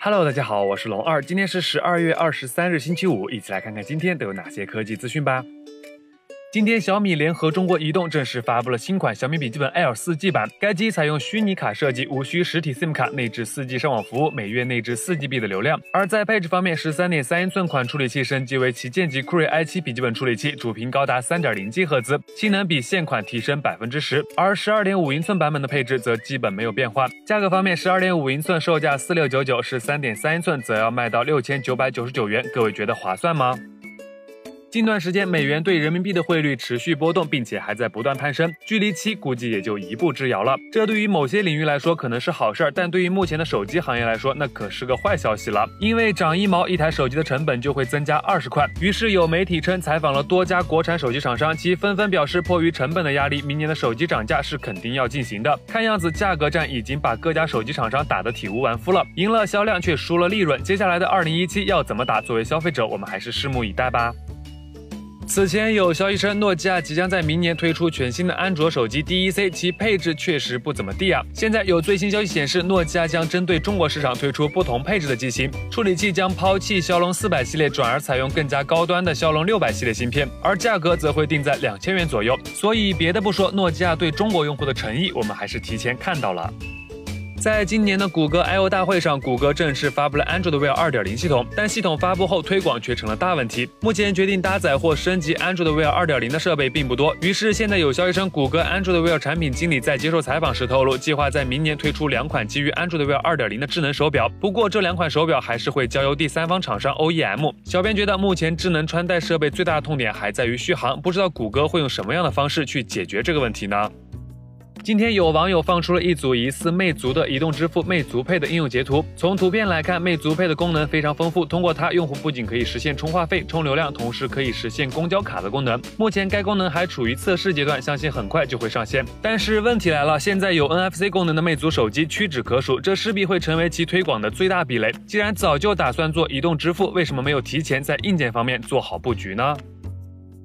Hello，大家好，我是龙二，今天是十二月二十三日，星期五，一起来看看今天都有哪些科技资讯吧。今天，小米联合中国移动正式发布了新款小米笔记本 L 四 G 版。该机采用虚拟卡设计，无需实体 SIM 卡，内置 4G 上网服务，每月内置 4GB 的流量。而在配置方面，十三点三英寸款处理器升级为旗舰级酷睿 i7 笔记本处理器，主频高达三点零 G 赫兹，性能比现款提升百分之十。而十二点五英寸版本的配置则基本没有变化。价格方面，十二点五英寸售价四六九九，十三点三英寸则要卖到六千九百九十九元。各位觉得划算吗？近段时间，美元对人民币的汇率持续波动，并且还在不断攀升，距离七估计也就一步之遥了。这对于某些领域来说可能是好事儿，但对于目前的手机行业来说，那可是个坏消息了。因为涨一毛，一台手机的成本就会增加二十块。于是有媒体称，采访了多家国产手机厂商，其纷纷表示，迫于成本的压力，明年的手机涨价是肯定要进行的。看样子，价格战已经把各家手机厂商打得体无完肤了，赢了销量却输了利润。接下来的二零一七要怎么打？作为消费者，我们还是拭目以待吧。此前有消息称，诺基亚即将在明年推出全新的安卓手机 DEC，其配置确实不怎么地啊。现在有最新消息显示，诺基亚将针对中国市场推出不同配置的机型，处理器将抛弃骁龙四百系列，转而采用更加高端的骁龙六百系列芯片，而价格则会定在两千元左右。所以别的不说，诺基亚对中国用户的诚意，我们还是提前看到了。在今年的谷歌 I/O 大会上，谷歌正式发布了 Android Wear 2.0系统，但系统发布后推广却成了大问题。目前决定搭载或升级 Android Wear 2.0的设备并不多，于是现在有消息称，谷歌 Android Wear 产品经理在接受采访时透露，计划在明年推出两款基于 Android Wear 2.0的智能手表。不过这两款手表还是会交由第三方厂商 OEM。小编觉得，目前智能穿戴设备最大的痛点还在于续航，不知道谷歌会用什么样的方式去解决这个问题呢？今天有网友放出了一组疑似魅族的移动支付魅族配的应用截图。从图片来看，魅族配的功能非常丰富。通过它，用户不仅可以实现充话费、充流量，同时可以实现公交卡的功能。目前该功能还处于测试阶段，相信很快就会上线。但是问题来了，现在有 NFC 功能的魅族手机屈指可数，这势必会成为其推广的最大壁垒。既然早就打算做移动支付，为什么没有提前在硬件方面做好布局呢？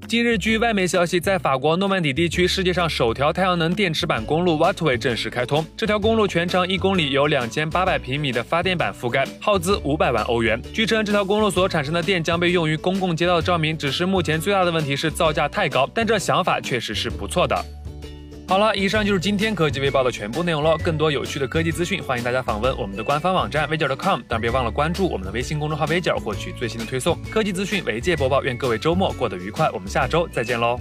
近日，据外媒消息，在法国诺曼底地区，世界上首条太阳能电池板公路 Waterway 正式开通。这条公路全长一公里，有两千八百平米的发电板覆盖，耗资五百万欧元。据称，这条公路所产生的电将被用于公共街道照明。只是目前最大的问题是造价太高，但这想法确实是不错的。好了，以上就是今天科技微报的全部内容了。更多有趣的科技资讯，欢迎大家访问我们的官方网站微角 .com，当然别忘了关注我们的微信公众号微角，获取最新的推送。科技资讯，媒介播报。愿各位周末过得愉快，我们下周再见喽。